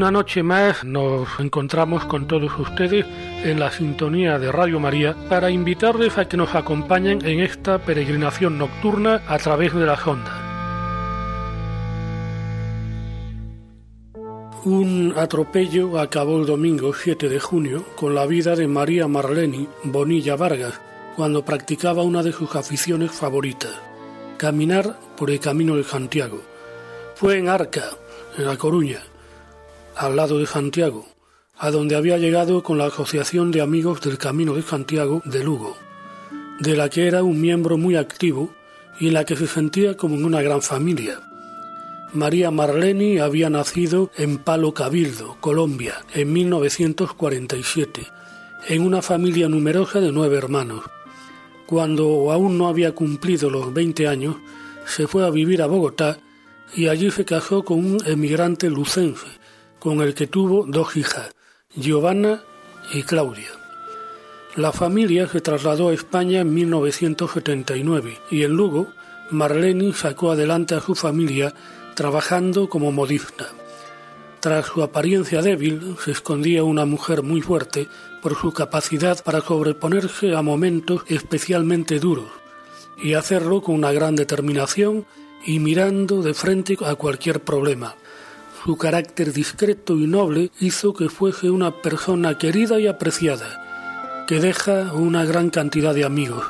Una noche más nos encontramos con todos ustedes en la sintonía de Radio María para invitarles a que nos acompañen en esta peregrinación nocturna a través de las ondas. Un atropello acabó el domingo 7 de junio con la vida de María Marleni Bonilla Vargas cuando practicaba una de sus aficiones favoritas, caminar por el Camino de Santiago. Fue en Arca, en La Coruña, al lado de Santiago, a donde había llegado con la Asociación de Amigos del Camino de Santiago de Lugo, de la que era un miembro muy activo y en la que se sentía como en una gran familia. María Marleni había nacido en Palo Cabildo, Colombia, en 1947, en una familia numerosa de nueve hermanos. Cuando aún no había cumplido los 20 años, se fue a vivir a Bogotá y allí se casó con un emigrante lucense, con el que tuvo dos hijas, Giovanna y Claudia. La familia se trasladó a España en 1979 y en Lugo, Marleni sacó adelante a su familia trabajando como modista. Tras su apariencia débil, se escondía una mujer muy fuerte por su capacidad para sobreponerse a momentos especialmente duros y hacerlo con una gran determinación y mirando de frente a cualquier problema. Su carácter discreto y noble hizo que fuese una persona querida y apreciada, que deja una gran cantidad de amigos.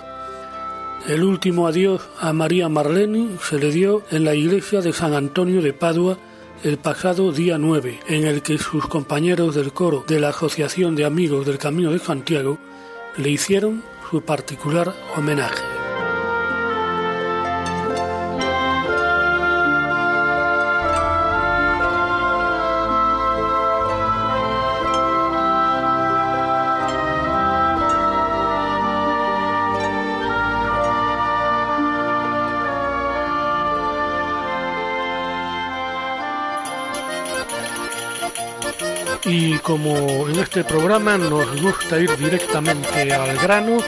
El último adiós a María Marleni se le dio en la iglesia de San Antonio de Padua el pasado día 9, en el que sus compañeros del coro de la Asociación de Amigos del Camino de Santiago le hicieron su particular homenaje. Como en este programa nos gusta ir directamente al grano,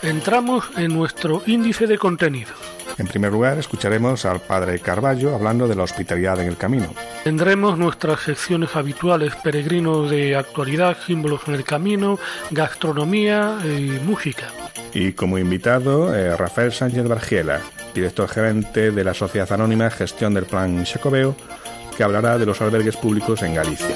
entramos en nuestro índice de contenidos. En primer lugar, escucharemos al padre Carballo hablando de la hospitalidad en el camino. Tendremos nuestras secciones habituales, peregrinos de actualidad, símbolos en el camino, gastronomía y música. Y como invitado, eh, Rafael Sánchez Bargiela, director gerente de la Sociedad Anónima Gestión del Plan Chacobeo, que hablará de los albergues públicos en Galicia.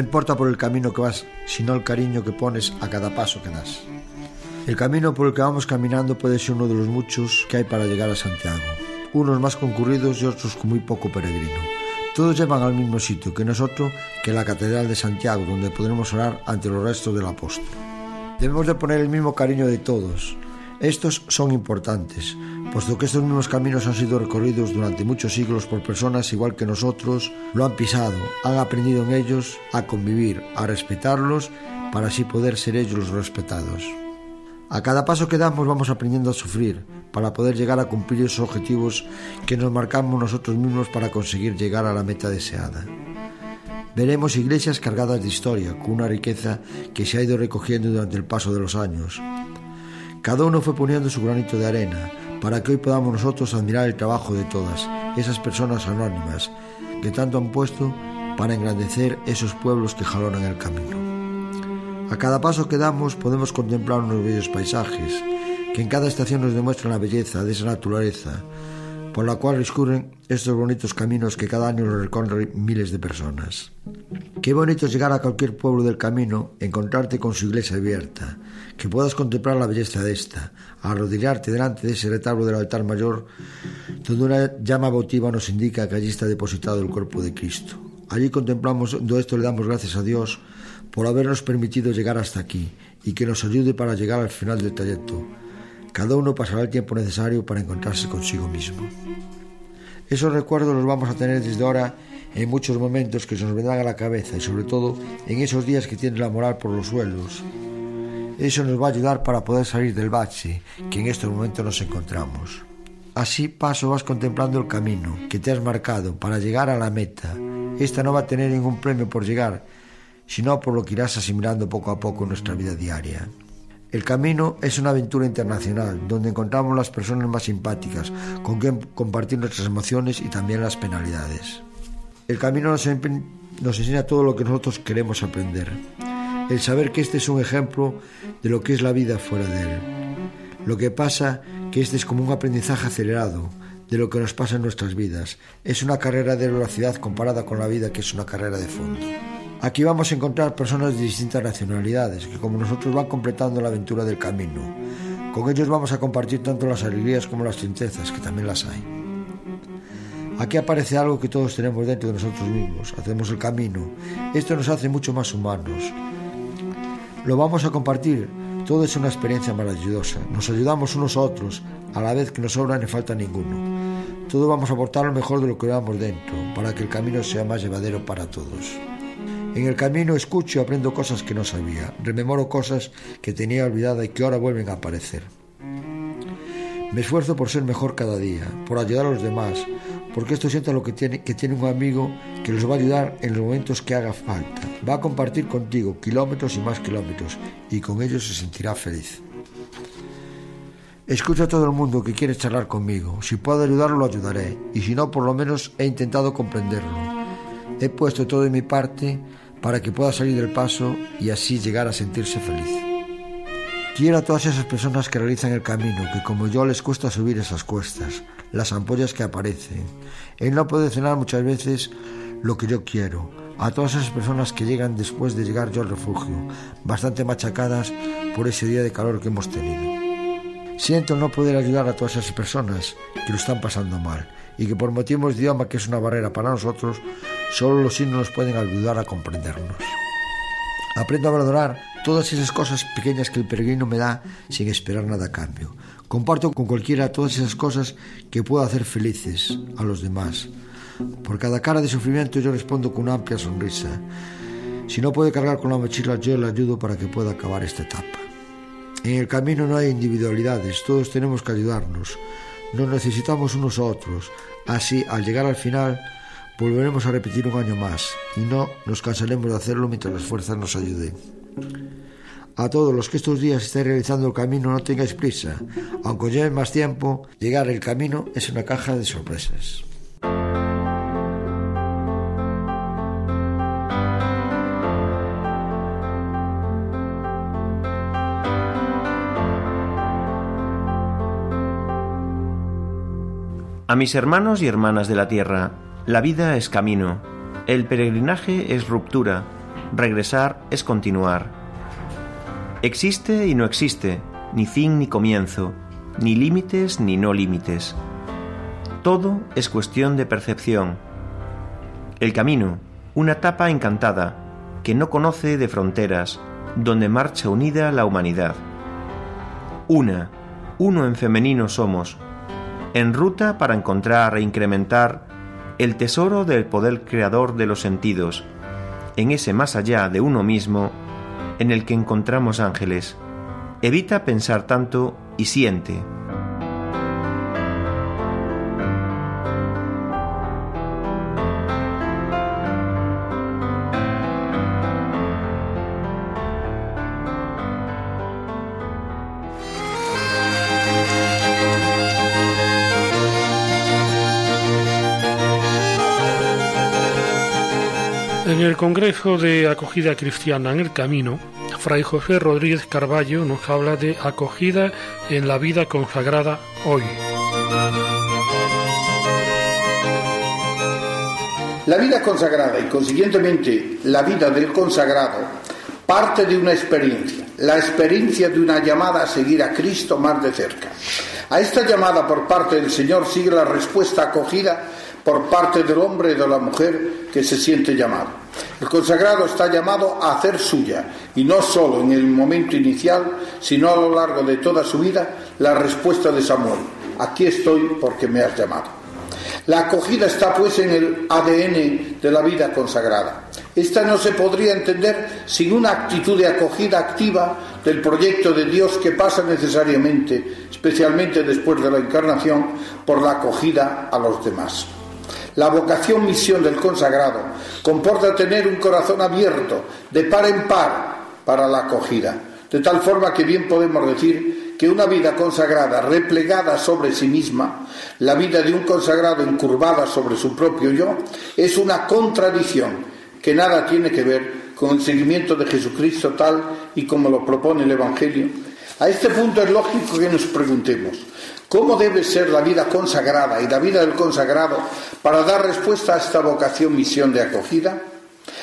Importa por el camino que vas, sino el cariño que pones a cada paso que das. El camino por el que vamos caminando puede ser uno de los muchos que hay para llegar a Santiago, unos más concurridos y otros con muy poco peregrino. Todos llevan al mismo sitio, que no es otro que la Catedral de Santiago, donde podremos orar ante los restos del apóstol. Debemos de poner el mismo cariño de todos. Estos son importantes, puesto que estos mismos caminos han sido recorridos durante muchos siglos por personas igual que nosotros, lo han pisado, han aprendido en ellos a convivir, a respetarlos, para así poder ser ellos los respetados. A cada paso que damos vamos aprendiendo a sufrir para poder llegar a cumplir esos objetivos que nos marcamos nosotros mismos para conseguir llegar a la meta deseada. Veremos iglesias cargadas de historia, con una riqueza que se ha ido recogiendo durante el paso de los años. Cada uno fue poniendo su granito de arena para que hoy podamos nosotros admirar el trabajo de todas esas personas anónimas que tanto han puesto para engrandecer esos pueblos que jalonan el camino. A cada paso que damos podemos contemplar unos bellos paisajes que en cada estación nos demuestran la belleza de esa naturaleza por la cual discurren estos bonitos caminos que cada año recorren miles de personas. Qué bonito es llegar a cualquier pueblo del camino, encontrarte con su iglesia abierta, que puedas contemplar la belleza de esta, arrodillarte delante de ese retablo del altar mayor, donde una llama votiva nos indica que allí está depositado el cuerpo de Cristo. Allí contemplamos, todo esto le damos gracias a Dios por habernos permitido llegar hasta aquí y que nos ayude para llegar al final del trayecto. Cada uno pasará el tiempo necesario para encontrarse consigo mismo. Esos recuerdos los vamos a tener desde ahora en muchos momentos que se nos vendrán a la cabeza y sobre todo en esos días que tiene la moral por los suelos. Eso nos va a ayudar para poder salir del bache que en estos momentos nos encontramos. Así paso vas contemplando el camino que te has marcado para llegar a la meta. Esta no va a tener ningún premio por llegar, sino por lo que irás asimilando poco a poco en nuestra vida diaria. El camino es una aventura internacional donde encontramos las personas más simpáticas con quien compartir nuestras emociones y también las penalidades. El camino nos, enseña todo lo que nosotros queremos aprender. El saber que este es un ejemplo de lo que es la vida fuera de él. Lo que pasa que este es como un aprendizaje acelerado de lo que nos pasa en nuestras vidas. Es una carrera de velocidad comparada con la vida que es una carrera de fondo. Aquí vamos a encontrar personas de distintas nacionalidades que como nosotros van completando la aventura del camino. Con ellos vamos a compartir tanto las alegrías como las tristezas, que también las hay. Aquí aparece algo que todos tenemos dentro de nosotros mismos, hacemos el camino. Esto nos hace mucho más humanos. Lo vamos a compartir, todo es una experiencia maravillosa. Nos ayudamos unos a otros, a la vez que nos sobra ni falta ninguno. Todo vamos a aportar lo mejor de lo que llevamos dentro, para que el camino sea más llevadero para todos. En el camino escucho y aprendo cosas que no sabía, rememoro cosas que tenía olvidada y que ahora vuelven a aparecer. Me esfuerzo por ser mejor cada día, por ayudar a los demás, porque esto siento lo que tiene, que tiene un amigo que los va a ayudar en los momentos que haga falta. Va a compartir contigo kilómetros y más kilómetros y con ellos se sentirá feliz. Escucho a todo el mundo que quiere charlar conmigo. Si puedo ayudarlo, lo ayudaré. Y si no, por lo menos he intentado comprenderlo. He puesto todo de mi parte para que pueda salir del paso y así llegar a sentirse feliz. Quiero a todas esas personas que realizan el camino, que como yo les cuesta subir esas cuestas, las ampollas que aparecen. Él no puede cenar muchas veces lo que yo quiero. A todas esas personas que llegan después de llegar yo al refugio, bastante machacadas por ese día de calor que hemos tenido. Siento no poder ayudar a todas esas personas que lo están pasando mal y que por motivos de idioma, que es una barrera para nosotros, solo los signos nos pueden ayudar a comprendernos. Aprendo a valorar todas esas cosas pequeñas que el peregrino me da sin esperar nada a cambio. Comparto con cualquiera todas esas cosas que puedo hacer felices a los demás. Por cada cara de sufrimiento yo respondo con una amplia sonrisa. Si no puede cargar con la mochila, yo le ayudo para que pueda acabar esta etapa. En el camino no hay individualidades, todos tenemos que ayudarnos. Nos necesitamos unos a otros. Así, al llegar al final, volveremos a repetir un año más y no nos cansaremos de hacerlo mientras las fuerzas nos ayuden. A todos los que estos días estén realizando el camino, no tengáis prisa. Aunque lleven más tiempo, llegar el camino es una caja de sorpresas. A mis hermanos y hermanas de la tierra, la vida es camino, el peregrinaje es ruptura, regresar es continuar. Existe y no existe, ni fin ni comienzo, ni límites ni no límites. Todo es cuestión de percepción. El camino, una etapa encantada, que no conoce de fronteras, donde marcha unida la humanidad. Una, uno en femenino somos, en ruta para encontrar e incrementar el tesoro del poder creador de los sentidos, en ese más allá de uno mismo en el que encontramos ángeles. Evita pensar tanto y siente. En el Congreso de Acogida Cristiana en el Camino, Fray José Rodríguez Carballo nos habla de acogida en la vida consagrada hoy. La vida consagrada y consiguientemente la vida del consagrado parte de una experiencia, la experiencia de una llamada a seguir a Cristo más de cerca. A esta llamada por parte del Señor sigue la respuesta acogida por parte del hombre y de la mujer que se siente llamado. El consagrado está llamado a hacer suya, y no solo en el momento inicial, sino a lo largo de toda su vida, la respuesta de Samuel. Aquí estoy porque me has llamado. La acogida está pues en el ADN de la vida consagrada. Esta no se podría entender sin una actitud de acogida activa del proyecto de Dios que pasa necesariamente, especialmente después de la encarnación, por la acogida a los demás. La vocación misión del consagrado comporta tener un corazón abierto, de par en par, para la acogida, de tal forma que bien podemos decir que una vida consagrada replegada sobre sí misma, la vida de un consagrado encurvada sobre su propio yo, es una contradicción que nada tiene que ver con el seguimiento de Jesucristo tal y como lo propone el Evangelio. A este punto es lógico que nos preguntemos, ¿cómo debe ser la vida consagrada y la vida del consagrado para dar respuesta a esta vocación misión de acogida?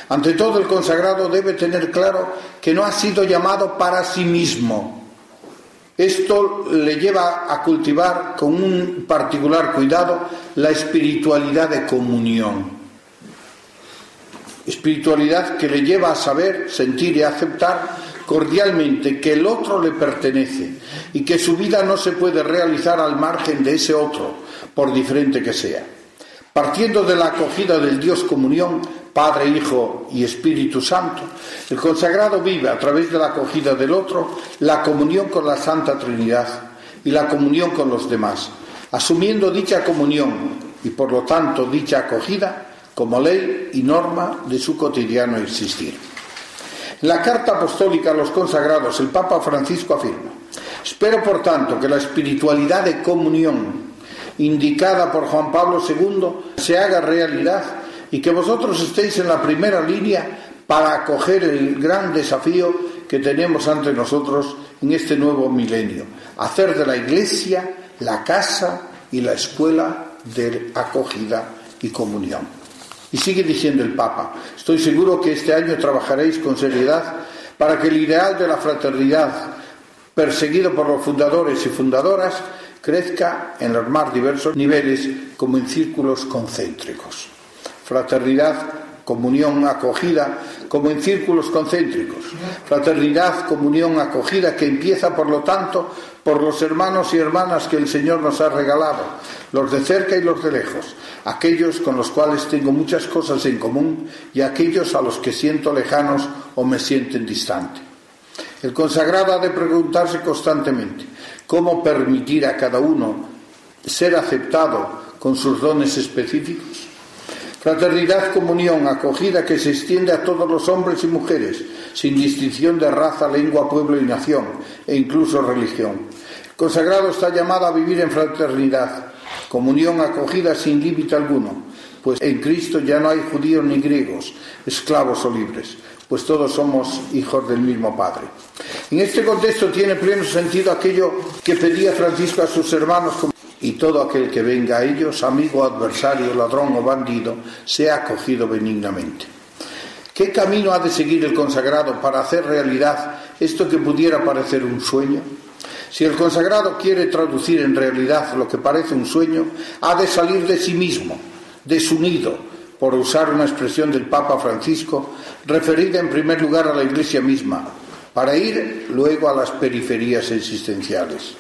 Ante todo, el consagrado debe tener claro que no ha sido llamado para sí mismo. Esto le lleva a cultivar con un particular cuidado la espiritualidad de comunión. Espiritualidad que le lleva a saber, sentir y aceptar cordialmente que el otro le pertenece y que su vida no se puede realizar al margen de ese otro, por diferente que sea. Partiendo de la acogida del Dios comunión, Padre, Hijo y Espíritu Santo, el consagrado vive a través de la acogida del otro la comunión con la Santa Trinidad y la comunión con los demás, asumiendo dicha comunión y por lo tanto dicha acogida como ley y norma de su cotidiano existir. La carta apostólica a los consagrados, el Papa Francisco afirma, espero por tanto que la espiritualidad de comunión indicada por Juan Pablo II se haga realidad y que vosotros estéis en la primera línea para acoger el gran desafío que tenemos ante nosotros en este nuevo milenio, hacer de la Iglesia la casa y la escuela de acogida y comunión. Y sigue diciendo el Papa, estoy seguro que este año trabajaréis con seriedad para que el ideal de la fraternidad, perseguido por los fundadores y fundadoras, crezca en los más diversos niveles como en círculos concéntricos fraternidad, comunión, acogida, como en círculos concéntricos. Fraternidad, comunión, acogida, que empieza, por lo tanto, por los hermanos y hermanas que el Señor nos ha regalado, los de cerca y los de lejos, aquellos con los cuales tengo muchas cosas en común y aquellos a los que siento lejanos o me sienten distante. El consagrado ha de preguntarse constantemente cómo permitir a cada uno ser aceptado con sus dones específicos Fraternidad, comunión, acogida que se extiende a todos los hombres y mujeres, sin distinción de raza, lengua, pueblo y nación, e incluso religión. El consagrado está llamado a vivir en fraternidad, comunión acogida sin límite alguno, pues en Cristo ya no hay judíos ni griegos, esclavos o libres, pues todos somos hijos del mismo Padre. En este contexto tiene pleno sentido aquello que pedía Francisco a sus hermanos y todo aquel que venga a ellos, amigo, adversario, ladrón o bandido, sea acogido benignamente. ¿Qué camino ha de seguir el consagrado para hacer realidad esto que pudiera parecer un sueño? Si el consagrado quiere traducir en realidad lo que parece un sueño, ha de salir de sí mismo, desunido, por usar una expresión del Papa Francisco, referida en primer lugar a la Iglesia misma, para ir luego a las periferias existenciales.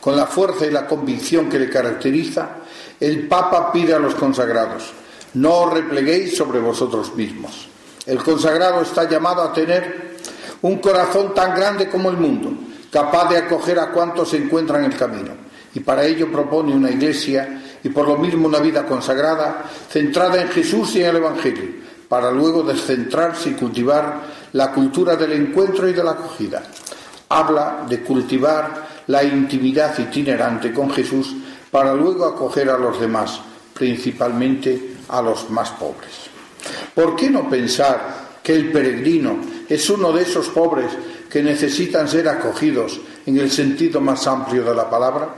Con la fuerza y la convicción que le caracteriza, el Papa pide a los consagrados, no os repleguéis sobre vosotros mismos. El consagrado está llamado a tener un corazón tan grande como el mundo, capaz de acoger a cuantos se encuentran en el camino. Y para ello propone una iglesia y por lo mismo una vida consagrada, centrada en Jesús y en el Evangelio, para luego descentrarse y cultivar la cultura del encuentro y de la acogida. Habla de cultivar la intimidad itinerante con Jesús para luego acoger a los demás, principalmente a los más pobres. ¿Por qué no pensar que el peregrino es uno de esos pobres que necesitan ser acogidos en el sentido más amplio de la palabra?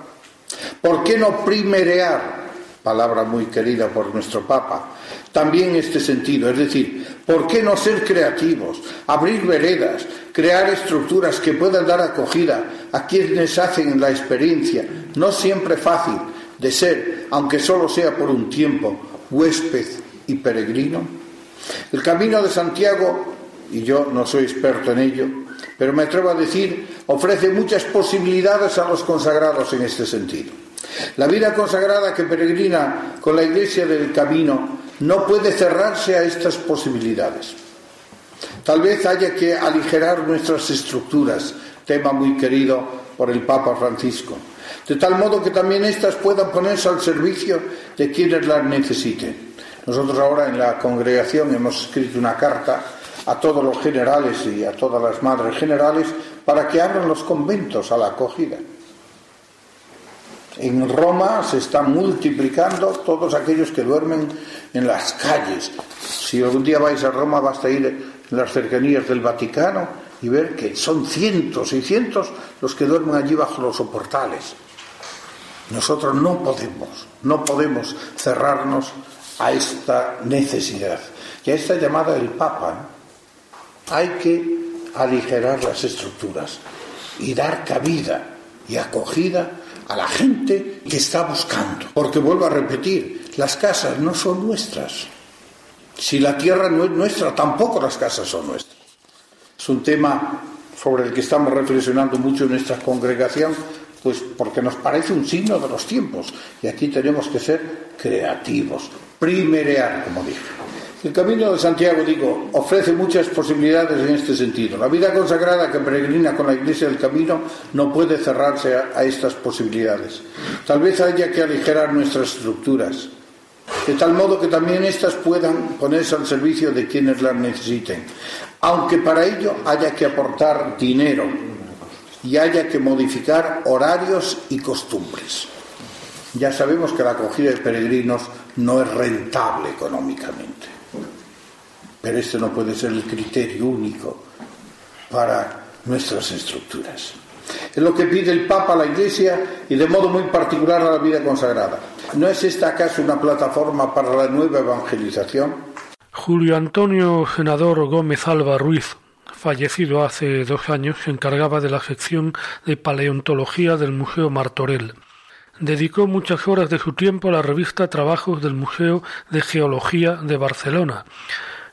¿Por qué no primerear, palabra muy querida por nuestro Papa, también este sentido. Es decir, ¿por qué no ser creativos? Abrir veredas, crear estructuras que puedan dar acogida a quienes hacen la experiencia, no siempre fácil, de ser, aunque solo sea por un tiempo, huésped y peregrino. El camino de Santiago, y yo no soy experto en ello, pero me atrevo a decir, ofrece muchas posibilidades a los consagrados en este sentido. La vida consagrada que peregrina con la Iglesia del Camino no puede cerrarse a estas posibilidades. Tal vez haya que aligerar nuestras estructuras, tema muy querido por el Papa Francisco, de tal modo que también éstas puedan ponerse al servicio de quienes las necesiten. Nosotros ahora en la congregación hemos escrito una carta a todos los generales y a todas las madres generales para que abran los conventos a la acogida. En Roma se están multiplicando todos aquellos que duermen en las calles. Si algún día vais a Roma, basta ir en las cercanías del Vaticano y ver que son cientos y cientos los que duermen allí bajo los soportales. Nosotros no podemos, no podemos cerrarnos a esta necesidad y a esta llamada del Papa. Hay que aligerar las estructuras y dar cabida y acogida a la gente que está buscando. Porque vuelvo a repetir, las casas no son nuestras. Si la tierra no es nuestra, tampoco las casas son nuestras. Es un tema sobre el que estamos reflexionando mucho en nuestra congregación, pues porque nos parece un signo de los tiempos. Y aquí tenemos que ser creativos, primerear, como dije. El camino de Santiago, digo, ofrece muchas posibilidades en este sentido. La vida consagrada que peregrina con la Iglesia del Camino no puede cerrarse a, estas posibilidades. Tal vez haya que aligerar nuestras estructuras, de tal modo que también éstas puedan ponerse al servicio de quienes las necesiten, aunque para ello haya que aportar dinero y haya que modificar horarios y costumbres. Ya sabemos que la acogida de peregrinos no es rentable económicamente. Pero este no puede ser el criterio único para nuestras estructuras. Es lo que pide el Papa a la Iglesia y de modo muy particular a la vida consagrada. ¿No es esta acaso una plataforma para la nueva evangelización? Julio Antonio Senador Gómez Alba Ruiz, fallecido hace dos años, se encargaba de la sección de paleontología del Museo Martorell. Dedicó muchas horas de su tiempo a la revista Trabajos del Museo de Geología de Barcelona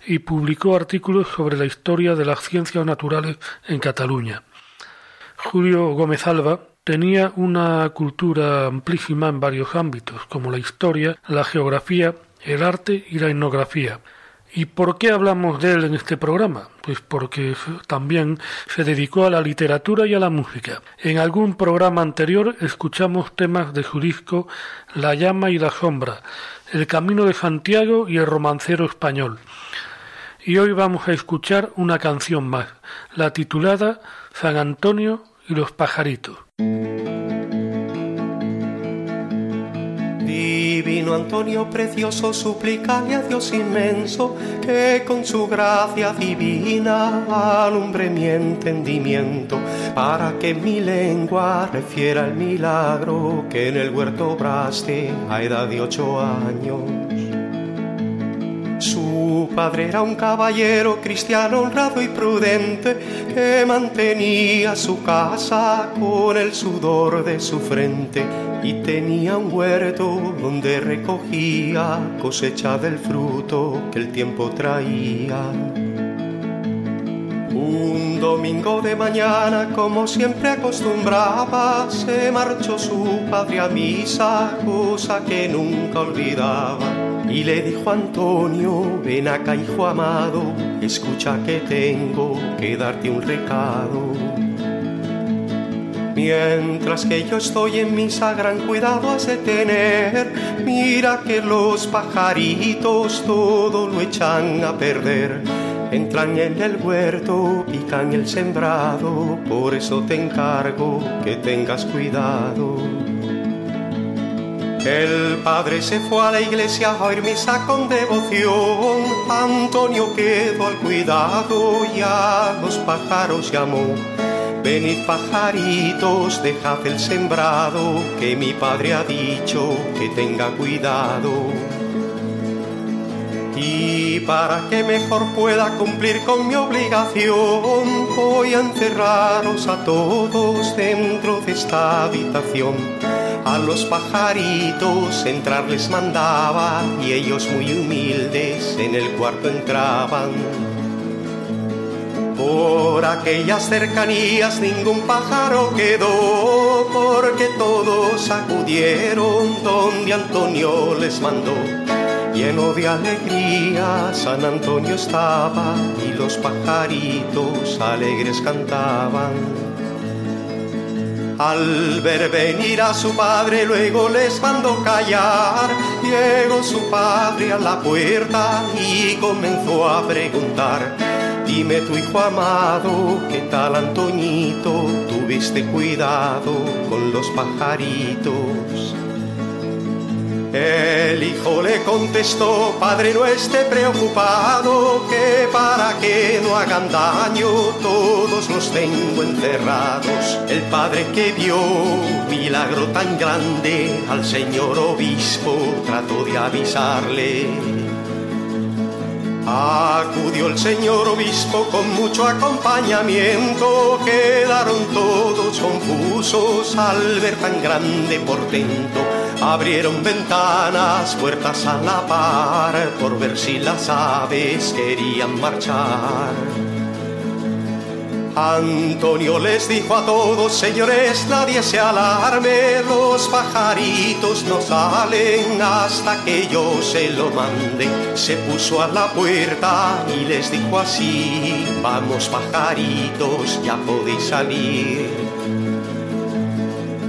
y publicó artículos sobre la historia de las ciencias naturales en Cataluña. Julio Gómez Alba tenía una cultura amplísima en varios ámbitos, como la historia, la geografía, el arte y la etnografía. ¿Y por qué hablamos de él en este programa? Pues porque también se dedicó a la literatura y a la música. En algún programa anterior escuchamos temas de su disco La llama y la sombra, El camino de Santiago y el romancero español y hoy vamos a escuchar una canción más, la titulada San Antonio y los pajaritos. Antonio precioso, suplicale a Dios inmenso que con su gracia divina alumbre mi entendimiento para que mi lengua refiera el milagro que en el huerto obraste a edad de ocho años. Su padre era un caballero cristiano honrado y prudente que mantenía su casa con el sudor de su frente y tenía un huerto donde recogía cosecha del fruto que el tiempo traía. Un domingo de mañana, como siempre acostumbraba, se marchó su padre a misa, cosa que nunca olvidaba y le dijo Antonio, ven acá hijo amado, escucha que tengo que darte un recado. Mientras que yo estoy en misa, gran cuidado has de tener. Mira que los pajaritos todo lo echan a perder. Entran en el huerto, pican el sembrado, por eso te encargo que tengas cuidado. El padre se fue a la iglesia a oír misa con devoción. Antonio quedó al cuidado y a los pájaros llamó. Venid pajaritos, dejad el sembrado, que mi padre ha dicho que tenga cuidado. Y para que mejor pueda cumplir con mi obligación, voy a encerraros a todos dentro de esta habitación A los pajaritos entrar les mandaba y ellos muy humildes en el cuarto entraban. Por aquellas cercanías ningún pájaro quedó, porque todos acudieron donde Antonio les mandó. Lleno de alegría, San Antonio estaba y los pajaritos alegres cantaban. Al ver venir a su padre luego les mandó callar. Llegó su padre a la puerta y comenzó a preguntar. Dime tu hijo amado, ¿qué tal Antoñito? ¿Tuviste cuidado con los pajaritos? El hijo le contestó, padre no esté preocupado, que para que no hagan daño todos los tengo encerrados. El padre que vio milagro tan grande al señor obispo trató de avisarle Acudió el señor obispo con mucho acompañamiento, quedaron todos confusos al ver tan grande portento. Abrieron ventanas, puertas a la par, por ver si las aves querían marchar. Antonio les dijo a todos, señores, nadie se alarme, los pajaritos no salen hasta que yo se lo mande. Se puso a la puerta y les dijo así, vamos pajaritos, ya podéis salir.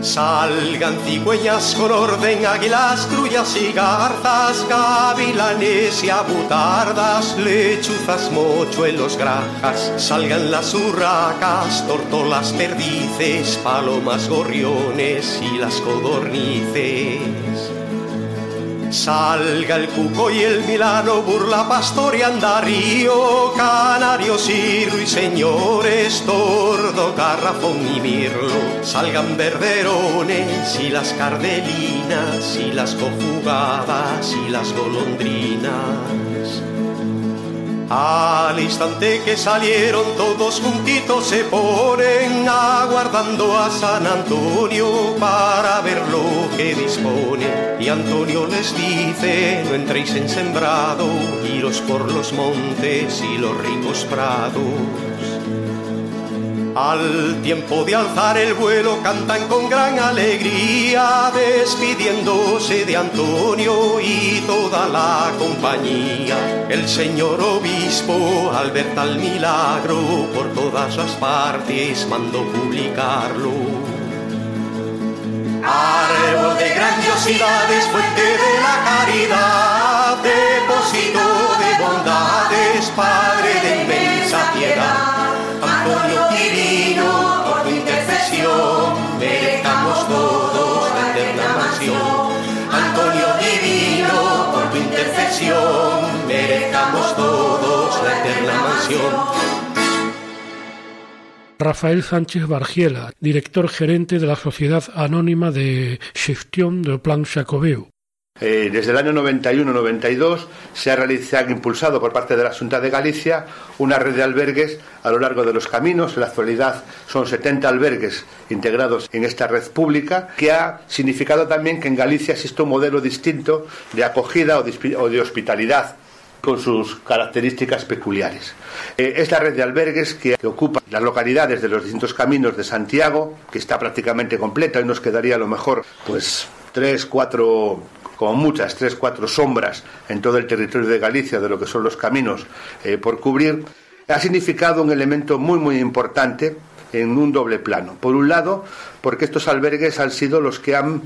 Salgan cigüeñas con orden, águilas, trullas y garzas, gavilanes y abutardas, lechuzas, mochuelos, grajas. Salgan las urracas, tortolas, perdices, palomas, gorriones y las codornices. Salga el cuco y el milano, burla, pastor y andarío, canarios y ruiseñores, tordo, garrafón y mirlo. Salgan verderones y las cardelinas y las cojugadas y las golondrinas. Al instante que salieron todos juntitos se ponen aguardando a San Antonio para ver lo que dispone. Y Antonio les dice, no entréis en sembrado, iros por los montes y los ricos prados. Al tiempo de alzar el vuelo cantan con gran alegría, despidiéndose de Antonio y toda la compañía. El señor obispo, al ver tal milagro, por todas las partes mandó publicarlo. Árbol de grandiosidades, fuente de la caridad, depósito de bondades, Padre de inmensa piedad. Rafael Sánchez Bargiela, director gerente de la Sociedad Anónima de Gestión del Plan Jacobeu. Eh, desde el año 91-92 se ha realizado, impulsado por parte de la Junta de Galicia una red de albergues a lo largo de los caminos. En la actualidad son 70 albergues integrados en esta red pública, que ha significado también que en Galicia existe un modelo distinto de acogida o de hospitalidad con sus características peculiares. Eh, es la red de albergues que, ocupa las localidades de los distintos caminos de Santiago, que está prácticamente completa y nos quedaría a lo mejor pues tres, cuatro como muchas, tres, cuatro sombras en todo el territorio de Galicia de lo que son los caminos eh, por cubrir, ha significado un elemento muy, muy importante en un doble plano. Por un lado, porque estos albergues han sido los que han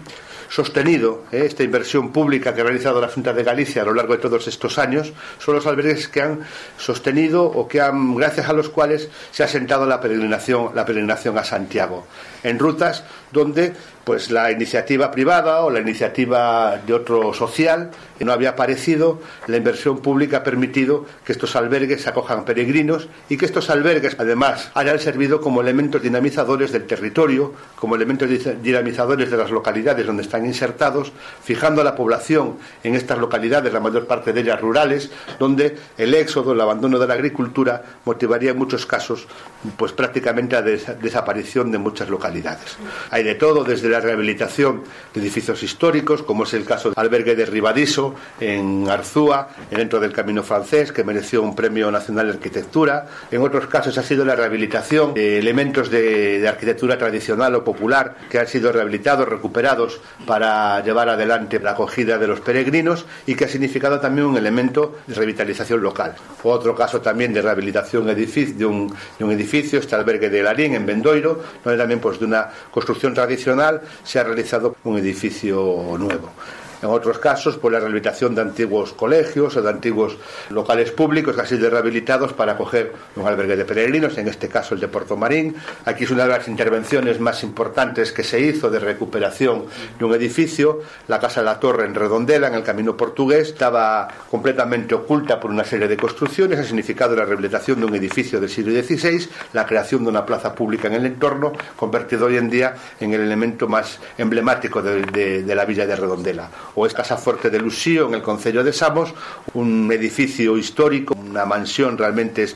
sostenido eh, esta inversión pública que ha realizado la Junta de Galicia a lo largo de todos estos años, son los albergues que han sostenido o que han, gracias a los cuales se ha sentado la peregrinación, la peregrinación a Santiago, en rutas donde pues la iniciativa privada o la iniciativa de otro social no había aparecido, la inversión pública ha permitido que estos albergues acojan peregrinos y que estos albergues además hayan servido como elementos dinamizadores del territorio, como elementos dinamizadores de las localidades donde están insertados, fijando a la población en estas localidades, la mayor parte de ellas rurales, donde el éxodo, el abandono de la agricultura motivaría en muchos casos pues prácticamente a des desaparición de muchas localidades. Hay de todo, desde la rehabilitación de edificios históricos, como es el caso del albergue de Ribadiso en Arzúa, dentro del Camino Francés, que mereció un Premio Nacional de Arquitectura. En otros casos ha sido la rehabilitación de elementos de, de arquitectura tradicional o popular que han sido rehabilitados, recuperados para llevar adelante la acogida de los peregrinos y que ha significado también un elemento de revitalización local. Otro caso también de rehabilitación de un, de un edificio, este albergue de Larín en Bendoiro, donde también pues, de una construcción tradicional se ha realizado un edificio nuevo. En otros casos, por la rehabilitación de antiguos colegios o de antiguos locales públicos que han sido rehabilitados para acoger un albergue de peregrinos, en este caso el de Puerto Marín. Aquí es una de las intervenciones más importantes que se hizo de recuperación de un edificio. La Casa de la Torre en Redondela, en el Camino Portugués, estaba completamente oculta por una serie de construcciones. Ha significado la rehabilitación de un edificio del siglo XVI, la creación de una plaza pública en el entorno, convertido hoy en día en el elemento más emblemático de la villa de Redondela o es Casa Fuerte de Luxío en el Concello de Samos, un edificio histórico, una mansión realmente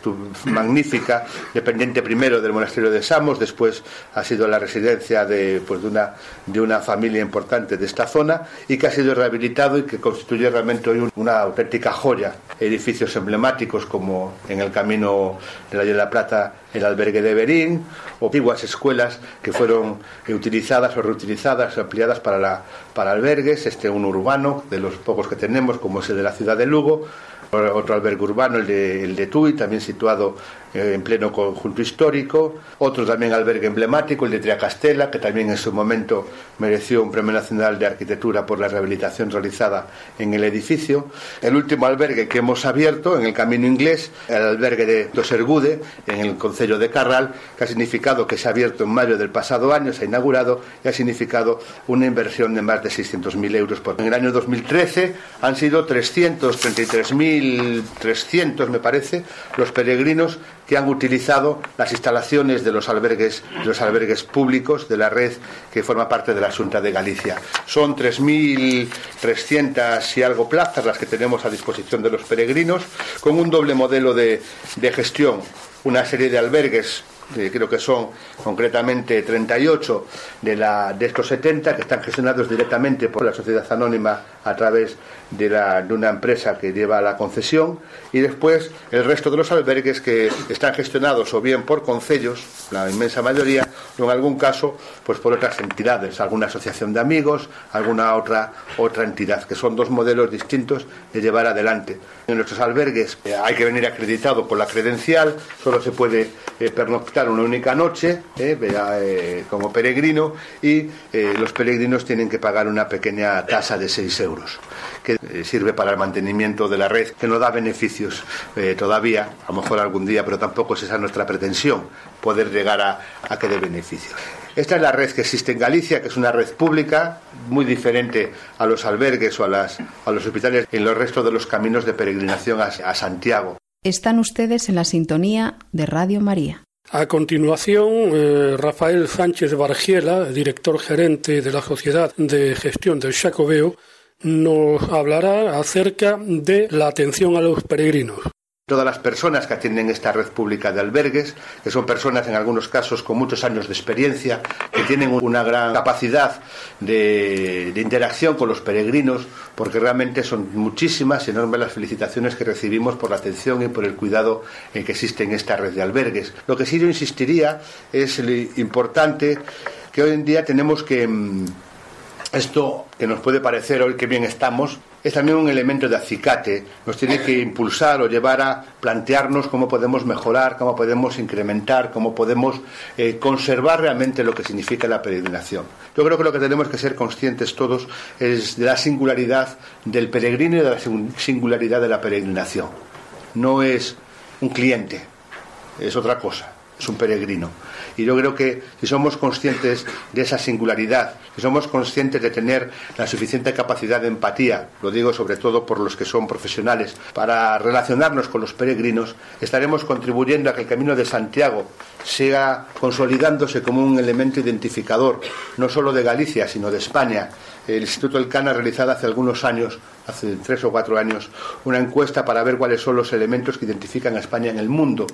magnífica, dependiente primero del monasterio de Samos, después ha sido la residencia de, pues, de, una, de una familia importante de esta zona y que ha sido rehabilitado y que constituye realmente hoy una auténtica joya. Edificios emblemáticos como en el camino de la de la Plata el albergue de Berín, o antiguas escuelas que fueron utilizadas o reutilizadas, ampliadas para, para albergues, este un urbano, de los pocos que tenemos, como es el de la ciudad de Lugo, otro albergue urbano, el de, el de Tui, también situado eh, en pleno conjunto histórico, otro también albergue emblemático, el de Triacastela, que también en su momento mereció un Premio Nacional de Arquitectura por la rehabilitación realizada en el edificio, el último albergue que hemos abierto en el Camino Inglés, el albergue de Dosergude, en el Concello de Carral, que ha significado que se ha abierto en mayo del pasado año, se ha inaugurado y ha significado una inversión de más de 600.000 euros. Por... En el año 2013 han sido 333.300, me parece, los peregrinos que han utilizado las instalaciones de los albergues, de los albergues públicos de la red que forma parte de la Junta de Galicia. Son 3.300 y algo plazas las que tenemos a disposición de los peregrinos, con un doble modelo de, de gestión, una serie de albergues creo que son concretamente 38 de, la, de estos 70 que están gestionados directamente por la sociedad anónima a través de, de una empresa que lleva la concesión. Y después el resto de los albergues que están gestionados o bien por concellos, la inmensa mayoría, o en algún caso pues por otras entidades, alguna asociación de amigos, alguna otra otra entidad, que son dos modelos distintos de llevar adelante. En nuestros albergues eh, hay que venir acreditado con la credencial, solo se puede eh, pernoctar una única noche eh, como peregrino y los peregrinos tienen que pagar una pequeña tasa de 6 euros que sirve para el mantenimiento de la red, que no da beneficios todavía, a lo mejor algún día, pero tampoco es esa nuestra pretensión, poder llegar a que dé beneficios. Esta es la red que existe en Galicia, que es una red pública muy diferente a los albergues o a, las, a los hospitales en los restos de los caminos de peregrinación a, a Santiago. Están ustedes en la sintonía de Radio María. A continuación, eh, Rafael Sánchez Bargiela, director gerente de la Sociedad de Gestión del Chacobeo, nos hablará acerca de la atención a los peregrinos todas las personas que atienden esta red pública de albergues, que son personas en algunos casos con muchos años de experiencia, que tienen una gran capacidad de, interacción con los peregrinos, porque realmente son muchísimas enormes las felicitaciones que recibimos por la atención y por el cuidado en que existe en esta red de albergues. Lo que sí yo insistiría es lo importante que hoy en día tenemos que mm, esto que nos puede parecer hoy que bien estamos, es también un elemento de acicate, nos tiene que impulsar o llevar a plantearnos cómo podemos mejorar, cómo podemos incrementar, cómo podemos eh, conservar realmente lo que significa la peregrinación. Yo creo que lo que tenemos que ser conscientes todos es de la singularidad del peregrino y de la singularidad de la peregrinación. No es un cliente, es otra cosa, es un peregrino. Y yo creo que si somos conscientes de esa singularidad, si somos conscientes de tener la suficiente capacidad de empatía, lo digo sobre todo por los que son profesionales, para relacionarnos con los peregrinos, estaremos contribuyendo a que el Camino de Santiago siga consolidándose como un elemento identificador, no solo de Galicia, sino de España. El Instituto Elcana ha realizado hace algunos años, hace tres o cuatro años, una encuesta para ver cuáles son los elementos que identifican a España en el mundo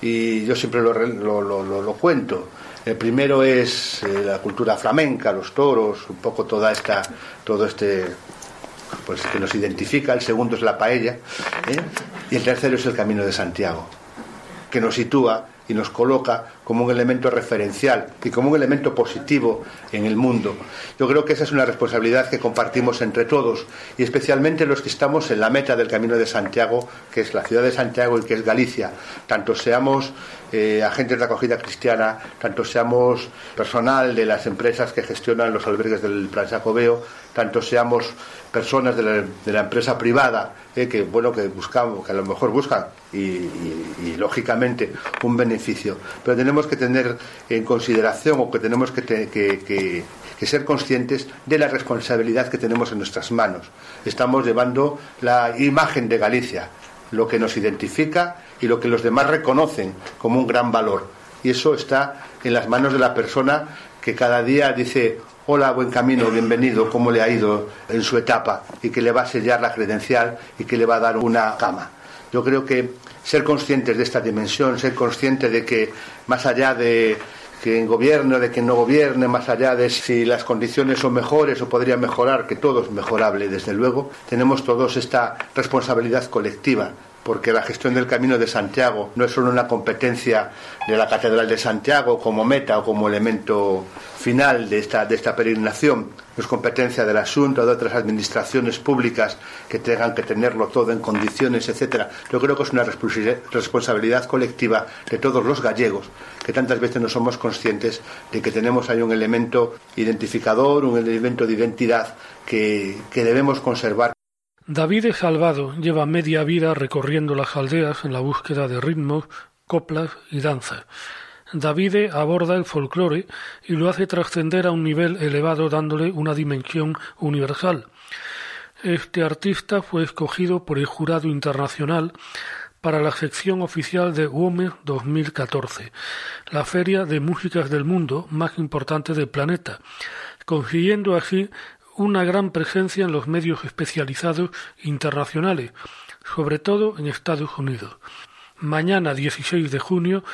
y yo siempre lo, lo, lo, lo, cuento. El primero es eh, la cultura flamenca, los toros, un poco toda esta, todo este pues que nos identifica, el segundo es la paella, ¿eh? y el tercero es el Camino de Santiago, que nos sitúa y nos coloca como un elemento referencial y como un elemento positivo en el mundo. Yo creo que esa es una responsabilidad que compartimos entre todos y especialmente los que estamos en la meta del Camino de Santiago, que es la ciudad de Santiago y que es Galicia, tanto seamos eh, agentes de acogida cristiana, tanto seamos personal de las empresas que gestionan los albergues del Plan Jacobeo, tanto seamos personas de la, empresa privada eh, que bueno que buscamos que a lo mejor buscan y, lógicamente un beneficio. Pero tenemos que tener en consideración o que tenemos que, que, ser conscientes de la responsabilidad que tenemos en nuestras manos. Estamos llevando la imagen de Galicia lo que nos identifica y lo que los demás reconocen como un gran valor. Y eso está en las manos de la persona que cada día dice hola, buen camino, bienvenido, cómo le ha ido en su etapa y que le va a sellar la credencial y que le va a dar una cama. Yo creo que ser conscientes de esta dimensión, ser conscientes de que más allá de que en gobierno, de que no gobierne, más allá de si las condiciones son mejores o podrían mejorar, que todo es mejorable, desde luego, tenemos todos esta responsabilidad colectiva porque la gestión del Camino de Santiago no es solo una competencia de la Catedral de Santiago como meta o como elemento final de esta, de esta peregrinación, es competencia del asunto de otras administraciones públicas que tengan que tenerlo todo en condiciones, etcétera. Yo creo que es una responsabilidad colectiva de todos los gallegos, que tantas veces no somos conscientes de que tenemos ahí un elemento identificador, un elemento de identidad que, que debemos conservar. David Salvado lleva media vida recorriendo las aldeas en la búsqueda de ritmos, coplas y danzas. Davide aborda el folclore y lo hace trascender a un nivel elevado dándole una dimensión universal. Este artista fue escogido por el jurado internacional para la sección oficial de WOME 2014, la feria de músicas del mundo más importante del planeta, consiguiendo así una gran presencia en los medios especializados internacionales, sobre todo en Estados Unidos. Mañana 16 de junio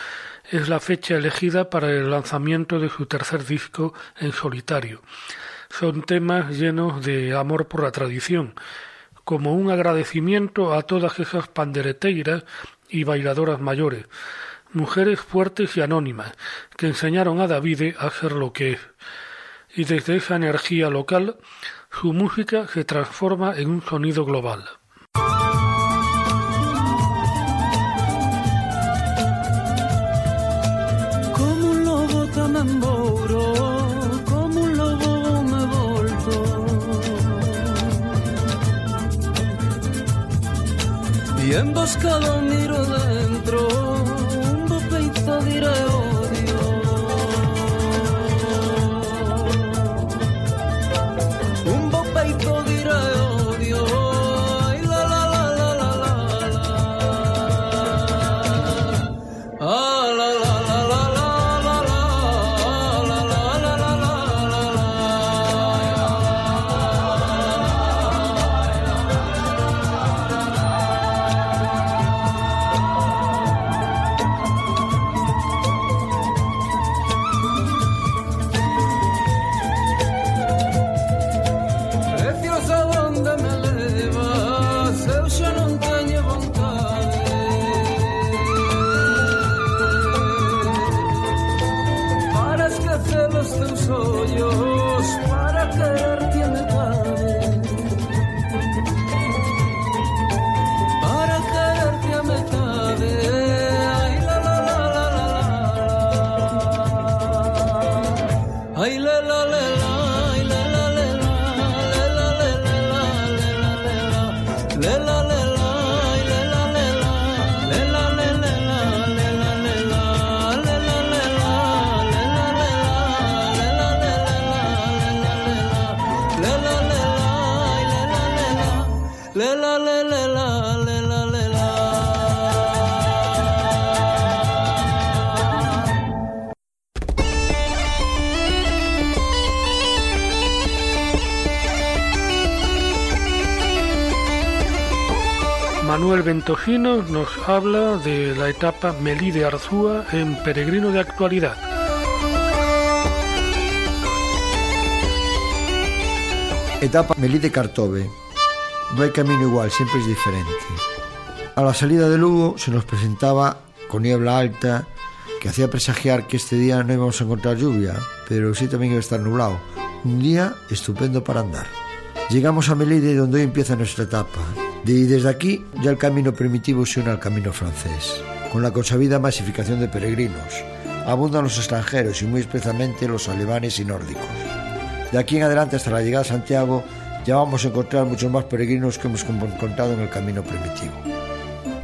es la fecha elegida para el lanzamiento de su tercer disco en solitario. Son temas llenos de amor por la tradición, como un agradecimiento a todas esas pandereteiras y bailadoras mayores, mujeres fuertes y anónimas, que enseñaron a Davide a ser lo que es y desde esa energía local su música se transforma en un sonido global. Como un lobo como un lobo me volto y emboscado miro dentro Santojino nos habla de la etapa Melí de Arzúa en Peregrino de Actualidad. Etapa Melí de Cartove. No hay camino igual, siempre es diferente. A la salida de Lugo se nos presentaba con niebla alta que hacía presagiar que este día no íbamos a encontrar lluvia, pero sí también iba a estar nublado. Un día estupendo para andar. Llegamos a Melide donde hoy empieza nuestra etapa. Y desde aquí ya el camino primitivo se une al camino francés, con la consabida masificación de peregrinos. Abundan los extranjeros y muy especialmente los alemanes y nórdicos. De aquí en adelante hasta la llegada a Santiago ya vamos a encontrar muchos más peregrinos que hemos encontrado en el camino primitivo.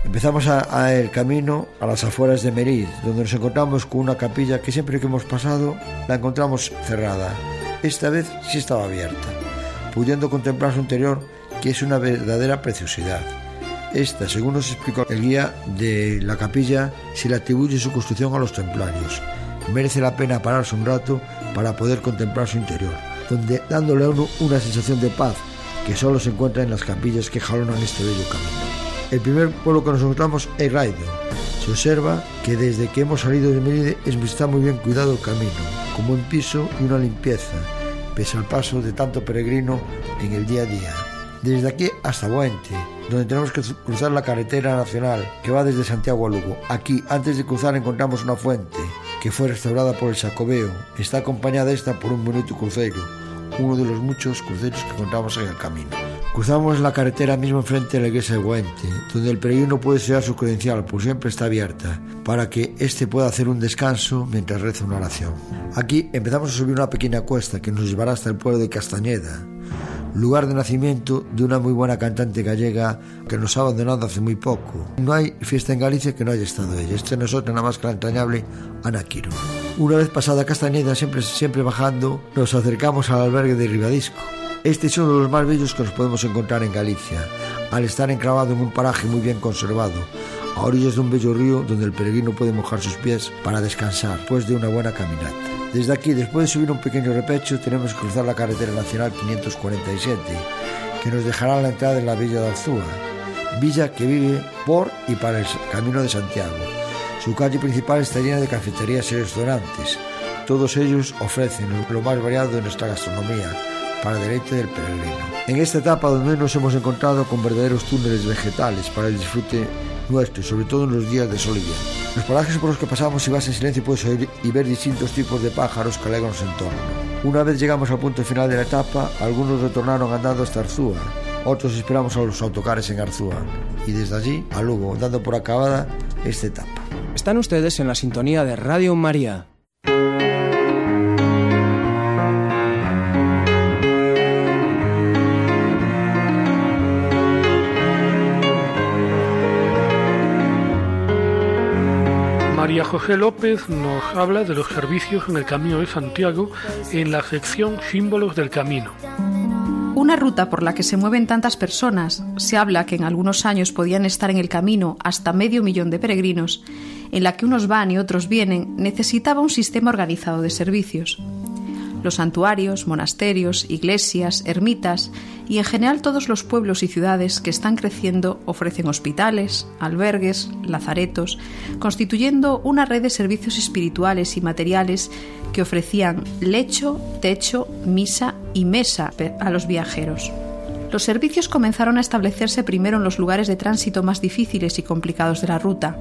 Empezamos a, a el camino a las afueras de Merid, donde nos encontramos con una capilla que siempre que hemos pasado la encontramos cerrada. Esta vez sí estaba abierta, pudiendo contemplar su interior, que es una verdadera preciosidad. Esta, según nos explicó el guía de la capilla, se le atribuye su construcción a los templarios. Merece la pena pararse un rato para poder contemplar su interior, donde dándole a uno una sensación de paz que solo se encuentra en las capillas que jalonan este bello camino. El primer pueblo que nos encontramos es Raido. Se observa que desde que hemos salido de Melide está muy bien cuidado el camino, con buen piso y una limpieza, pese al paso de tanto peregrino en el día a día. Desde aquí hasta Buente, donde tenemos que cruzar la carretera nacional que va desde Santiago a Lugo. Aquí, antes de cruzar, encontramos una fuente que fue restaurada por el Sacobeo. Está acompañada esta por un bonito crucero, uno de los muchos cruceros que encontramos en el camino. Cruzamos la carretera mismo enfrente de la iglesia de Guente, donde el peregrino puede sellar su credencial, pues siempre está abierta, para que éste pueda hacer un descanso mientras reza una oración. Aquí empezamos a subir una pequeña cuesta que nos llevará hasta el pueblo de Castañeda, lugar de nacimiento de una muy buena cantante gallega que nos ha abandonado hace muy poco. No hay fiesta en Galicia que no haya estado ella. Este no es otra nada más que entrañable Ana Quiro. Una vez pasada Castañeda, siempre, siempre bajando, nos acercamos al albergue de Ribadisco. Este es uno de los más bellos que nos podemos encontrar en Galicia, al estar enclavado en un paraje muy bien conservado, a orillas de un bello río donde el peregrino puede mojar sus pies para descansar, después de una buena caminata. Desde aquí, después de subir un pequeño repecho, tenemos que cruzar la carretera nacional 547, que nos dejará a la entrada de la villa de Arzúa, villa que vive por y para el camino de Santiago. Su calle principal está llena de cafeterías y restaurantes. Todos ellos ofrecen lo más variado de nuestra gastronomía, para el deleite del peregrino. En esta etapa donde nos hemos encontrado con verdaderos túneles vegetales para el disfrute nuestro, sobre todo en los días de sol y viento. Los parajes por los que pasamos si vas en silencio puedes oír y ver distintos tipos de pájaros que alegran su entorno. Una vez llegamos al punto final de la etapa, algunos retornaron andando hasta Arzúa, otros esperamos a los autocares en Arzúa y desde allí a Lugo, dando por acabada esta etapa. Están ustedes en la sintonía de Radio María. María José López nos habla de los servicios en el Camino de Santiago en la sección Símbolos del Camino. Una ruta por la que se mueven tantas personas, se habla que en algunos años podían estar en el camino hasta medio millón de peregrinos, en la que unos van y otros vienen, necesitaba un sistema organizado de servicios. Los santuarios, monasterios, iglesias, ermitas y en general todos los pueblos y ciudades que están creciendo ofrecen hospitales, albergues, lazaretos, constituyendo una red de servicios espirituales y materiales que ofrecían lecho, techo, misa y mesa a los viajeros. Los servicios comenzaron a establecerse primero en los lugares de tránsito más difíciles y complicados de la ruta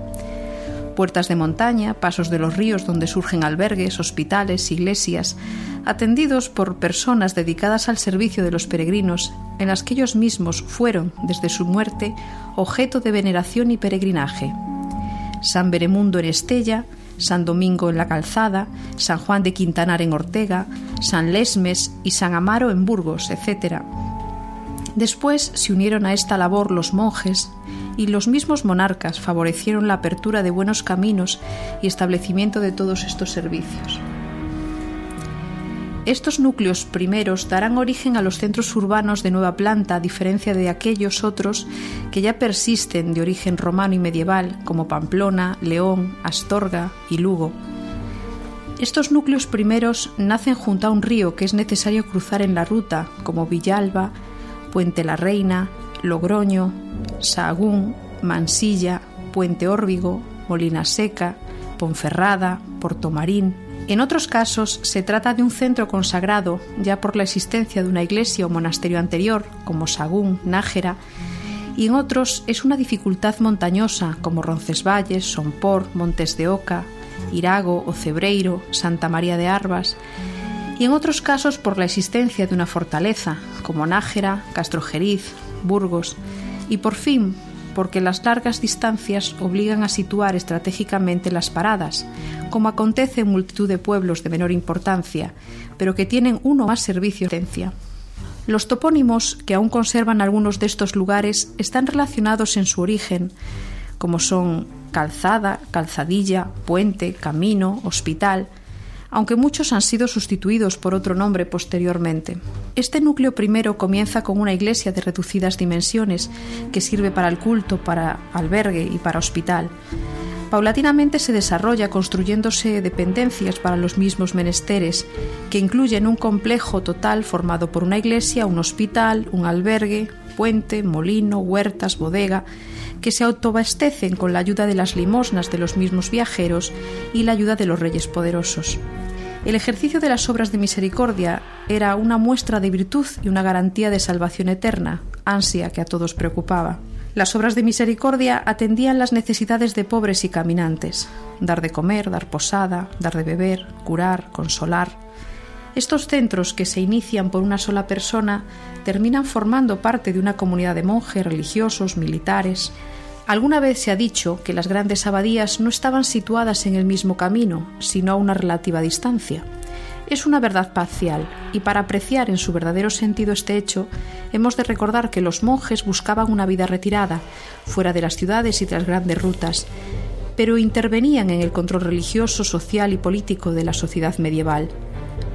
puertas de montaña, pasos de los ríos donde surgen albergues, hospitales, iglesias, atendidos por personas dedicadas al servicio de los peregrinos, en las que ellos mismos fueron, desde su muerte, objeto de veneración y peregrinaje. San Beremundo en Estella, San Domingo en la Calzada, San Juan de Quintanar en Ortega, San Lesmes y San Amaro en Burgos, etc. Después se unieron a esta labor los monjes y los mismos monarcas favorecieron la apertura de buenos caminos y establecimiento de todos estos servicios. Estos núcleos primeros darán origen a los centros urbanos de nueva planta, a diferencia de aquellos otros que ya persisten de origen romano y medieval, como Pamplona, León, Astorga y Lugo. Estos núcleos primeros nacen junto a un río que es necesario cruzar en la ruta, como Villalba, Puente la Reina, Logroño, Sahagún, Mansilla, Puente Órbigo, Molina Seca, Ponferrada, Portomarín, En otros casos se trata de un centro consagrado ya por la existencia de una iglesia o monasterio anterior, como Sagún, Nájera, y en otros es una dificultad montañosa, como Roncesvalles, Sompor, Montes de Oca, Irago o Cebreiro, Santa María de Arbas, y en otros casos por la existencia de una fortaleza, como Nájera, Castrojeriz, Burgos, y por fin porque las largas distancias obligan a situar estratégicamente las paradas, como acontece en multitud de pueblos de menor importancia, pero que tienen uno más servicio de Los topónimos que aún conservan algunos de estos lugares están relacionados en su origen, como son calzada, calzadilla, puente, camino, hospital, aunque muchos han sido sustituidos por otro nombre posteriormente. Este núcleo primero comienza con una iglesia de reducidas dimensiones que sirve para el culto, para albergue y para hospital. Paulatinamente se desarrolla construyéndose dependencias para los mismos menesteres, que incluyen un complejo total formado por una iglesia, un hospital, un albergue, puente, molino, huertas, bodega, que se autobastecen con la ayuda de las limosnas de los mismos viajeros y la ayuda de los reyes poderosos. El ejercicio de las obras de misericordia era una muestra de virtud y una garantía de salvación eterna, ansia que a todos preocupaba. Las obras de misericordia atendían las necesidades de pobres y caminantes, dar de comer, dar posada, dar de beber, curar, consolar. Estos centros que se inician por una sola persona terminan formando parte de una comunidad de monjes, religiosos, militares, Alguna vez se ha dicho que las grandes abadías no estaban situadas en el mismo camino, sino a una relativa distancia. Es una verdad parcial, y para apreciar en su verdadero sentido este hecho, hemos de recordar que los monjes buscaban una vida retirada, fuera de las ciudades y de las grandes rutas, pero intervenían en el control religioso, social y político de la sociedad medieval.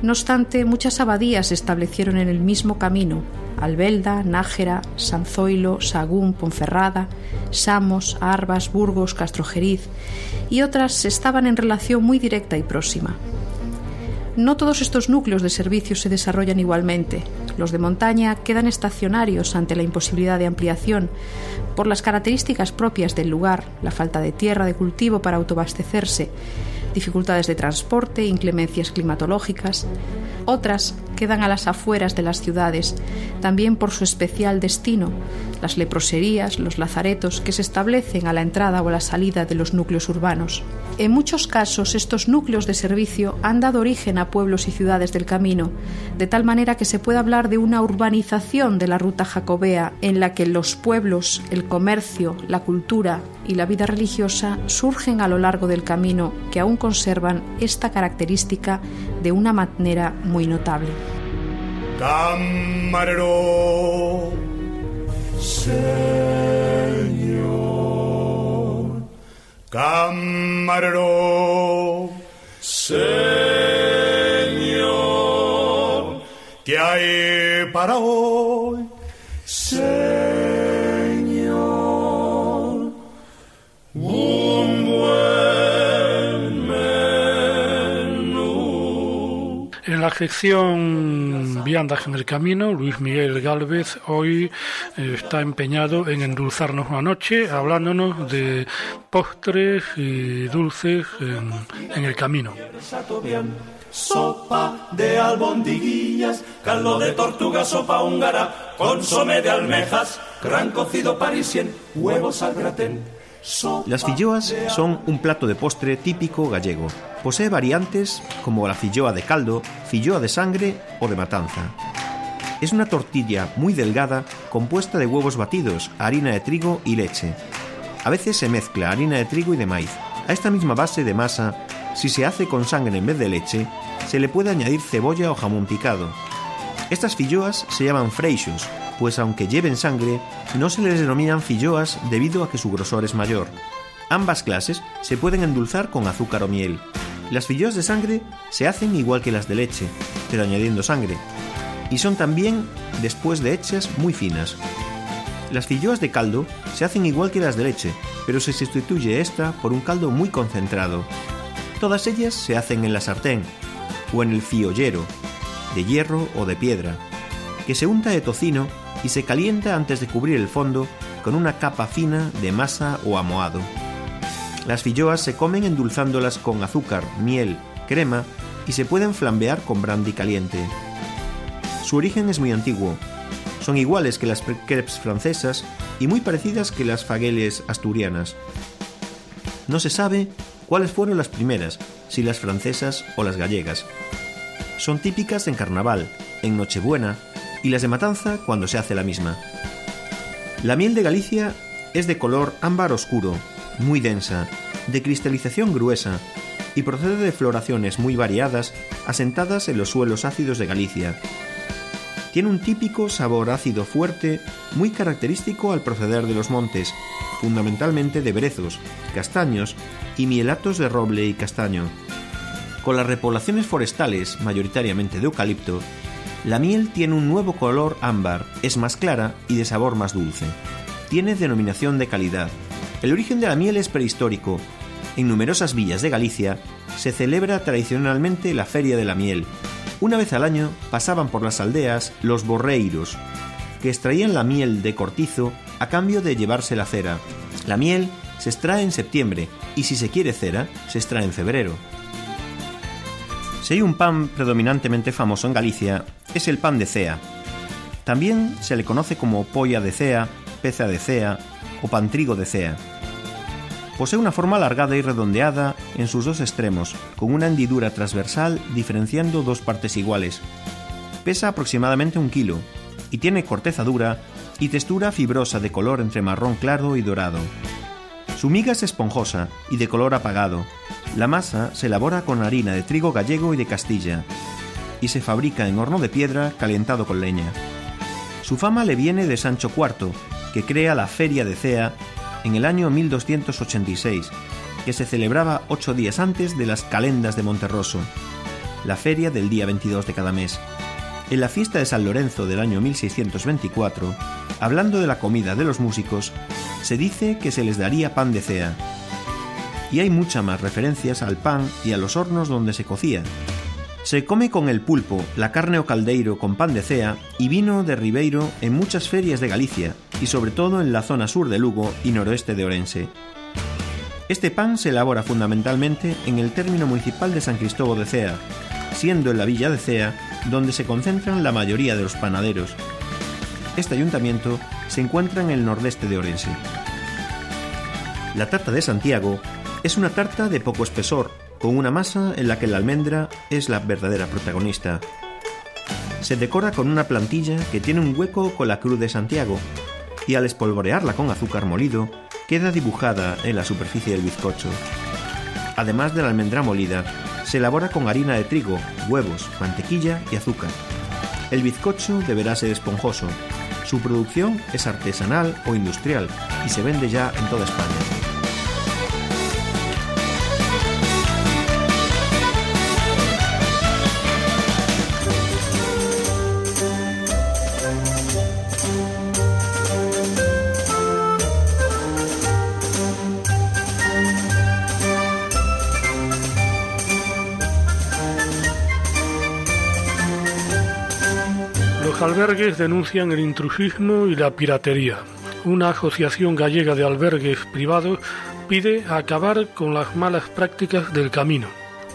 No obstante, muchas abadías se establecieron en el mismo camino, Albelda, Nájera, Sanzoilo, Sagún, Ponferrada, Samos, Arbas, Burgos, Castrojeriz y otras estaban en relación muy directa y próxima. No todos estos núcleos de servicios se desarrollan igualmente. Los de montaña quedan estacionarios ante la imposibilidad de ampliación por las características propias del lugar, la falta de tierra de cultivo para autoabastecerse, dificultades de transporte, inclemencias climatológicas. Otras quedan a las afueras de las ciudades, también por su especial destino, las leproserías, los lazaretos que se establecen a la entrada o a la salida de los núcleos urbanos. En muchos casos estos núcleos de servicio han dado origen a pueblos y ciudades del camino, de tal manera que se puede hablar de una urbanización de la ruta jacobea en la que los pueblos, el comercio, la cultura y la vida religiosa surgen a lo largo del camino que aún conservan esta característica de una manera muy notable. Camarero, Señor, camarero, Señor, ¿qué hay para hoy? Sección Viandas en el Camino, Luis Miguel Galvez hoy eh, está empeñado en endulzarnos una noche, hablándonos de postres y dulces en, en el camino. Sopa de albondiguillas, caldo de tortuga, sopa húngara, consome de almejas, gran cocido parisien, huevos al gratén. Las filloas son un plato de postre típico gallego. Posee variantes como la filloa de caldo, filloa de sangre o de matanza. Es una tortilla muy delgada compuesta de huevos batidos, harina de trigo y leche. A veces se mezcla harina de trigo y de maíz. A esta misma base de masa, si se hace con sangre en vez de leche, se le puede añadir cebolla o jamón picado. Estas filloas se llaman freixos, pues aunque lleven sangre, no se les denominan filloas debido a que su grosor es mayor. Ambas clases se pueden endulzar con azúcar o miel. Las filloas de sangre se hacen igual que las de leche, pero añadiendo sangre. Y son también, después de hechas, muy finas. Las filloas de caldo se hacen igual que las de leche, pero se sustituye esta por un caldo muy concentrado. Todas ellas se hacen en la sartén o en el fiollero, de hierro o de piedra, que se unta de tocino y se calienta antes de cubrir el fondo con una capa fina de masa o amoado. Las filloas se comen endulzándolas con azúcar, miel, crema y se pueden flambear con brandy caliente. Su origen es muy antiguo. Son iguales que las crepes francesas y muy parecidas que las fagueles asturianas. No se sabe cuáles fueron las primeras, si las francesas o las gallegas. Son típicas en carnaval, en Nochebuena y las de matanza cuando se hace la misma. La miel de Galicia es de color ámbar oscuro, muy densa, de cristalización gruesa y procede de floraciones muy variadas asentadas en los suelos ácidos de Galicia. Tiene un típico sabor ácido fuerte muy característico al proceder de los montes, fundamentalmente de brezos, castaños y mielatos de roble y castaño. Con las repoblaciones forestales, mayoritariamente de eucalipto, la miel tiene un nuevo color ámbar, es más clara y de sabor más dulce. Tiene denominación de calidad. El origen de la miel es prehistórico. En numerosas villas de Galicia se celebra tradicionalmente la Feria de la Miel. Una vez al año pasaban por las aldeas los borreiros, que extraían la miel de cortizo a cambio de llevarse la cera. La miel se extrae en septiembre y si se quiere cera, se extrae en febrero. Si hay un pan predominantemente famoso en Galicia, es el pan de cea. También se le conoce como polla de cea, peza de cea o pantrigo de cea. Posee una forma alargada y redondeada en sus dos extremos, con una hendidura transversal diferenciando dos partes iguales. Pesa aproximadamente un kilo y tiene corteza dura y textura fibrosa de color entre marrón claro y dorado. Su miga es esponjosa y de color apagado. La masa se elabora con harina de trigo gallego y de Castilla y se fabrica en horno de piedra calentado con leña. Su fama le viene de Sancho IV, que crea la Feria de Cea en el año 1286, que se celebraba ocho días antes de las Calendas de Monterroso, la feria del día 22 de cada mes. En la fiesta de San Lorenzo del año 1624, hablando de la comida de los músicos, se dice que se les daría pan de cea. Y hay muchas más referencias al pan y a los hornos donde se cocía. Se come con el pulpo, la carne o caldeiro con pan de cea y vino de Ribeiro en muchas ferias de Galicia y sobre todo en la zona sur de Lugo y noroeste de Orense. Este pan se elabora fundamentalmente en el término municipal de San Cristóbal de Cea, siendo en la villa de Cea donde se concentran la mayoría de los panaderos. Este ayuntamiento se encuentra en el nordeste de Orense. La tarta de Santiago es una tarta de poco espesor, con una masa en la que la almendra es la verdadera protagonista. Se decora con una plantilla que tiene un hueco con la cruz de Santiago, y al espolvorearla con azúcar molido, queda dibujada en la superficie del bizcocho. Además de la almendra molida, se elabora con harina de trigo, huevos, mantequilla y azúcar. El bizcocho deberá ser esponjoso. Su producción es artesanal o industrial y se vende ya en toda España. Los albergues denuncian el intrusismo y la piratería. Una asociación gallega de albergues privados pide acabar con las malas prácticas del camino.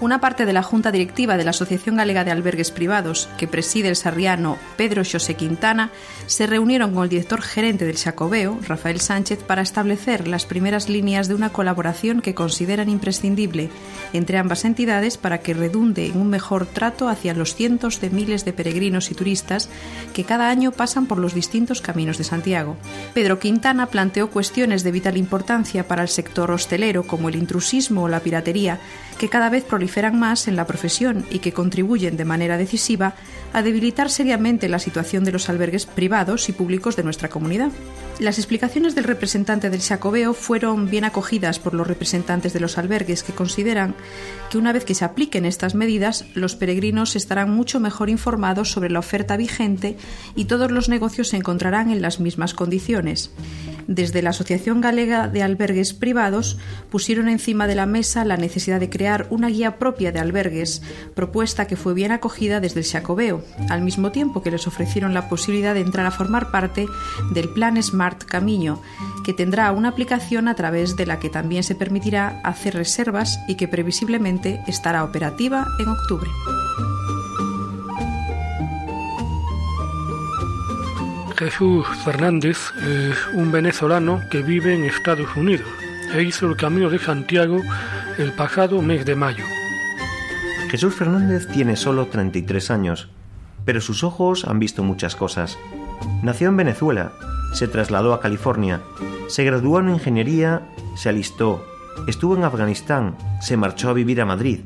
Una parte de la Junta Directiva de la Asociación Galega de Albergues Privados, que preside el sarriano Pedro Xosé Quintana, se reunieron con el director gerente del Xacobeo, Rafael Sánchez, para establecer las primeras líneas de una colaboración que consideran imprescindible entre ambas entidades para que redunde en un mejor trato hacia los cientos de miles de peregrinos y turistas que cada año pasan por los distintos caminos de Santiago. Pedro Quintana planteó cuestiones de vital importancia para el sector hostelero como el intrusismo o la piratería, que cada vez proliferan más en la profesión y que contribuyen de manera decisiva a debilitar seriamente la situación de los albergues privados y públicos de nuestra comunidad. Las explicaciones del representante del Xacobeo fueron bien acogidas por los representantes de los albergues que consideran que una vez que se apliquen estas medidas, los peregrinos estarán mucho mejor informados sobre la oferta vigente y todos los negocios se encontrarán en las mismas condiciones. desde la Asociación Galega de Albergues Privados pusieron encima de la mesa la necesidad de crear una guía propia de albergues, propuesta que fue bien acogida desde el Al mismo tiempo que les ofrecieron la posibilidad de entrar a formar parte del Plan Smart Camiño, que tendrá una aplicación a través de la que también se permitirá hacer reservas y que previsiblemente estará operativa en octubre. Jesús Fernández es un venezolano que vive en Estados Unidos e hizo el Camino de Santiago el pasado mes de mayo. Jesús Fernández tiene solo 33 años, pero sus ojos han visto muchas cosas. Nació en Venezuela, se trasladó a California, se graduó en ingeniería, se alistó, estuvo en Afganistán, se marchó a vivir a Madrid,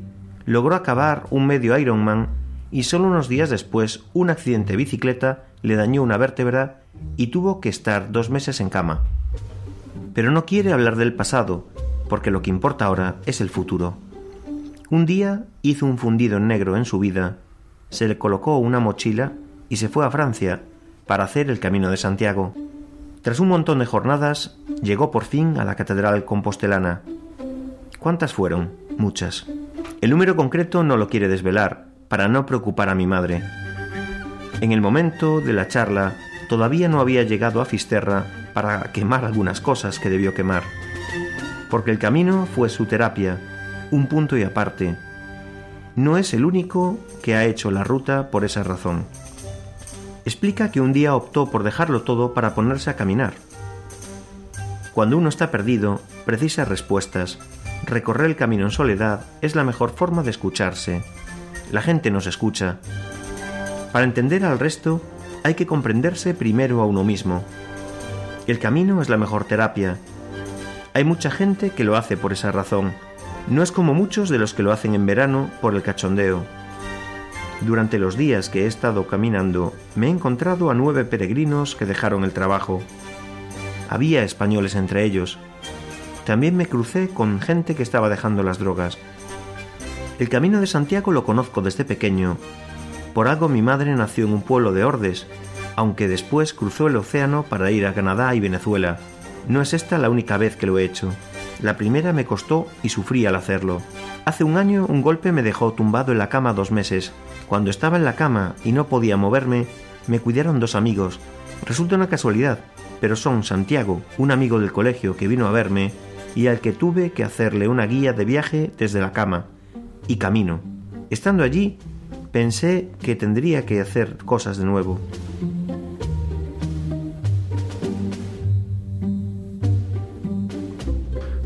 logró acabar un medio Ironman y solo unos días después un accidente de bicicleta le dañó una vértebra y tuvo que estar dos meses en cama. Pero no quiere hablar del pasado, porque lo que importa ahora es el futuro. Un día hizo un fundido en negro en su vida, se le colocó una mochila y se fue a Francia para hacer el Camino de Santiago. Tras un montón de jornadas, llegó por fin a la Catedral Compostelana. ¿Cuántas fueron? Muchas. El número concreto no lo quiere desvelar, para no preocupar a mi madre. En el momento de la charla, todavía no había llegado a Fisterra para quemar algunas cosas que debió quemar. Porque el camino fue su terapia, un punto y aparte. No es el único que ha hecho la ruta por esa razón. Explica que un día optó por dejarlo todo para ponerse a caminar. Cuando uno está perdido, precisa respuestas. Recorrer el camino en soledad es la mejor forma de escucharse. La gente nos escucha. Para entender al resto, hay que comprenderse primero a uno mismo. El camino es la mejor terapia. Hay mucha gente que lo hace por esa razón. No es como muchos de los que lo hacen en verano por el cachondeo. Durante los días que he estado caminando, me he encontrado a nueve peregrinos que dejaron el trabajo. Había españoles entre ellos. También me crucé con gente que estaba dejando las drogas. El camino de Santiago lo conozco desde pequeño. Por algo mi madre nació en un pueblo de Ordes, aunque después cruzó el océano para ir a Canadá y Venezuela. No es esta la única vez que lo he hecho. La primera me costó y sufrí al hacerlo. Hace un año un golpe me dejó tumbado en la cama dos meses. Cuando estaba en la cama y no podía moverme, me cuidaron dos amigos. Resulta una casualidad, pero son Santiago, un amigo del colegio que vino a verme y al que tuve que hacerle una guía de viaje desde la cama y camino. Estando allí, pensé que tendría que hacer cosas de nuevo.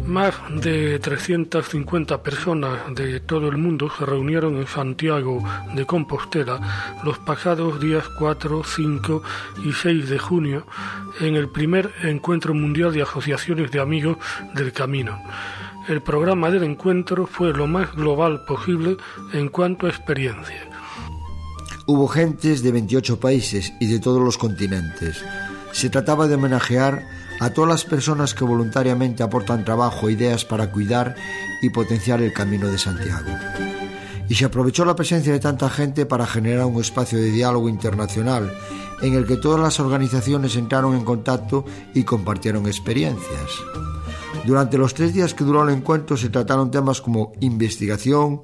Más de 350 personas de todo el mundo se reunieron en Santiago de Compostela los pasados días 4, 5 y 6 de junio en el primer encuentro mundial de asociaciones de amigos del camino. El programa del encuentro fue lo más global posible en cuanto a experiencia. Hubo gentes de 28 países y de todos los continentes. Se trataba de homenajear a todas las personas que voluntariamente aportan trabajo e ideas para cuidar y potenciar el camino de Santiago. Y se aprovechó la presencia de tanta gente para generar un espacio de diálogo internacional en el que todas las organizaciones entraron en contacto y compartieron experiencias. Durante los tres días que duró el encuentro se trataron temas como investigación,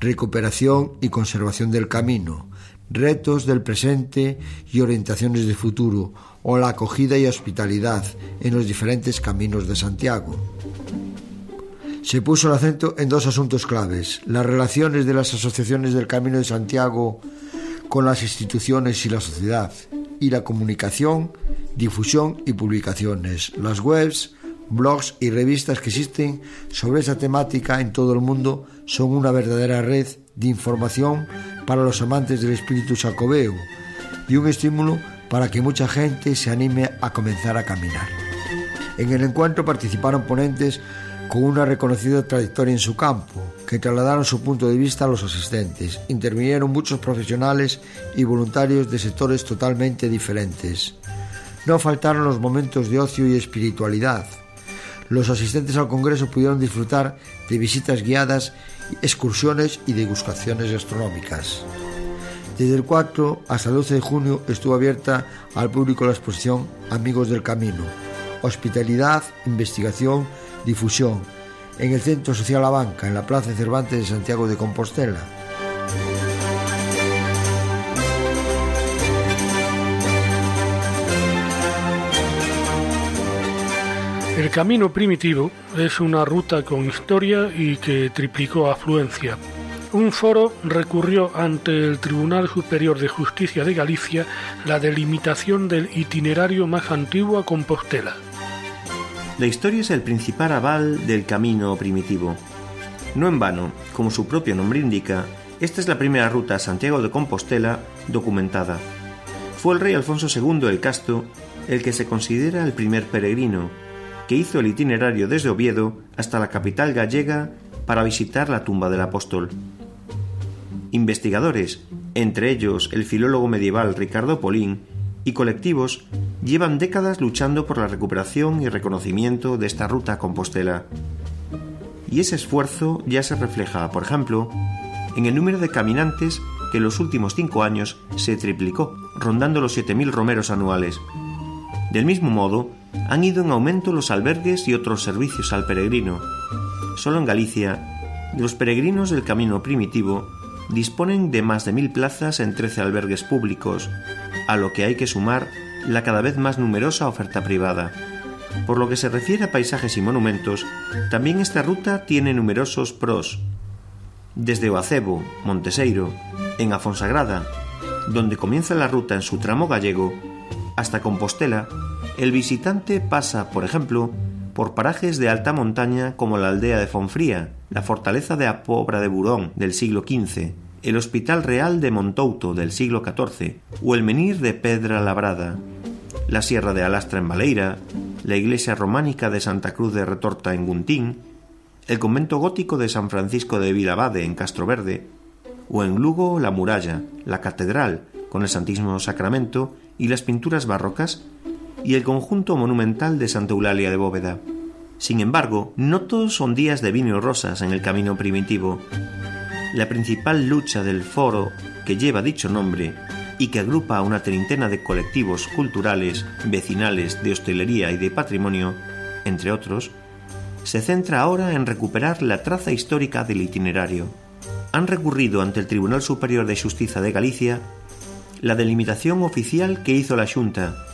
recuperación y conservación del camino, retos del presente y orientaciones de futuro, o la acogida y hospitalidad en los diferentes caminos de Santiago. Se puso el acento en dos asuntos claves, las relaciones de las asociaciones del Camino de Santiago con las instituciones y la sociedad, y la comunicación, difusión y publicaciones, las webs, blogs y revistas que existen sobre esa temática en todo el mundo son una verdadera red de información para los amantes del espíritu sacobeo y un estímulo para que mucha gente se anime a comenzar a caminar. En el encuentro participaron ponentes con una reconocida trayectoria en su campo, que trasladaron su punto de vista a los asistentes. Intervinieron muchos profesionales y voluntarios de sectores totalmente diferentes. No faltaron los momentos de ocio y espiritualidad. Los asistentes al Congreso pudieron disfrutar de visitas guiadas, excursiones y degustaciones gastronómicas. Desde el 4 hasta el 12 de junio estuvo abierta al público la exposición Amigos del Camino, hospitalidad, investigación, difusión, en el Centro Social La Banca, en la Plaza Cervantes de Santiago de Compostela. El camino primitivo es una ruta con historia y que triplicó afluencia. Un foro recurrió ante el Tribunal Superior de Justicia de Galicia la delimitación del itinerario más antiguo a Compostela. La historia es el principal aval del camino primitivo. No en vano, como su propio nombre indica, esta es la primera ruta a Santiago de Compostela documentada. Fue el rey Alfonso II el Casto el que se considera el primer peregrino, que hizo el itinerario desde Oviedo hasta la capital gallega para visitar la tumba del apóstol. Investigadores, entre ellos el filólogo medieval Ricardo Polín, y colectivos llevan décadas luchando por la recuperación y reconocimiento de esta ruta Compostela. Y ese esfuerzo ya se refleja, por ejemplo, en el número de caminantes que en los últimos cinco años se triplicó, rondando los 7.000 romeros anuales. Del mismo modo, han ido en aumento los albergues y otros servicios al peregrino. Solo en Galicia, los peregrinos del camino primitivo disponen de más de mil plazas en 13 albergues públicos, a lo que hay que sumar la cada vez más numerosa oferta privada. Por lo que se refiere a paisajes y monumentos, también esta ruta tiene numerosos pros. Desde Oacebo, Monteseiro, en Afonsagrada, donde comienza la ruta en su tramo gallego, hasta Compostela, el visitante pasa, por ejemplo, por parajes de alta montaña como la aldea de Fonfría, la fortaleza de Apobra de Burón del siglo XV, el Hospital Real de Montouto del siglo XIV o el Menir de Pedra Labrada, la Sierra de Alastra en Baleira, la iglesia románica de Santa Cruz de Retorta en Guntín, el convento gótico de San Francisco de Vilabade en Castroverde, o en Lugo la muralla, la catedral con el Santísimo Sacramento y las pinturas barrocas, y el conjunto monumental de Santa Eulalia de Bóveda. Sin embargo, no todos son días de vino y rosas en el camino primitivo. La principal lucha del foro que lleva dicho nombre y que agrupa a una treintena de colectivos culturales, vecinales, de hostelería y de patrimonio, entre otros, se centra ahora en recuperar la traza histórica del itinerario. Han recurrido ante el Tribunal Superior de Justicia de Galicia la delimitación oficial que hizo la Junta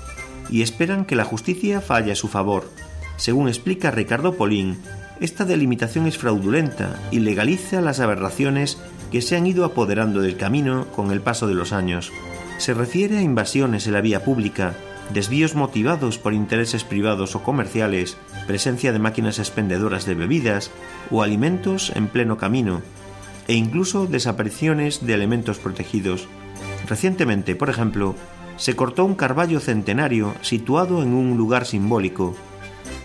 y esperan que la justicia falle a su favor. Según explica Ricardo Polín, esta delimitación es fraudulenta y legaliza las aberraciones que se han ido apoderando del camino con el paso de los años. Se refiere a invasiones en la vía pública, desvíos motivados por intereses privados o comerciales, presencia de máquinas expendedoras de bebidas o alimentos en pleno camino, e incluso desapariciones de elementos protegidos. Recientemente, por ejemplo, se cortó un carballo centenario situado en un lugar simbólico,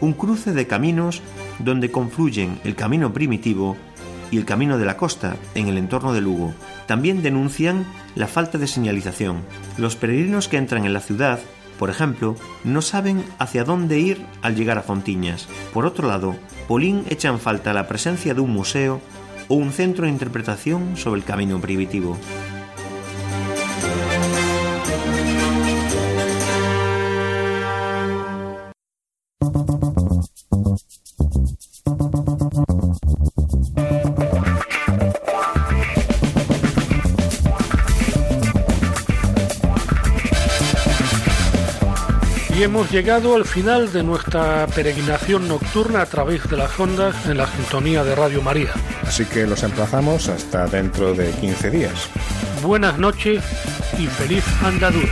un cruce de caminos donde confluyen el camino primitivo y el camino de la costa en el entorno de Lugo. También denuncian la falta de señalización. Los peregrinos que entran en la ciudad, por ejemplo, no saben hacia dónde ir al llegar a Fontiñas. Por otro lado, Polín echa en falta la presencia de un museo o un centro de interpretación sobre el camino primitivo. Llegado al final de nuestra peregrinación nocturna a través de las ondas en la sintonía de Radio María. Así que los emplazamos hasta dentro de 15 días. Buenas noches y feliz andadura.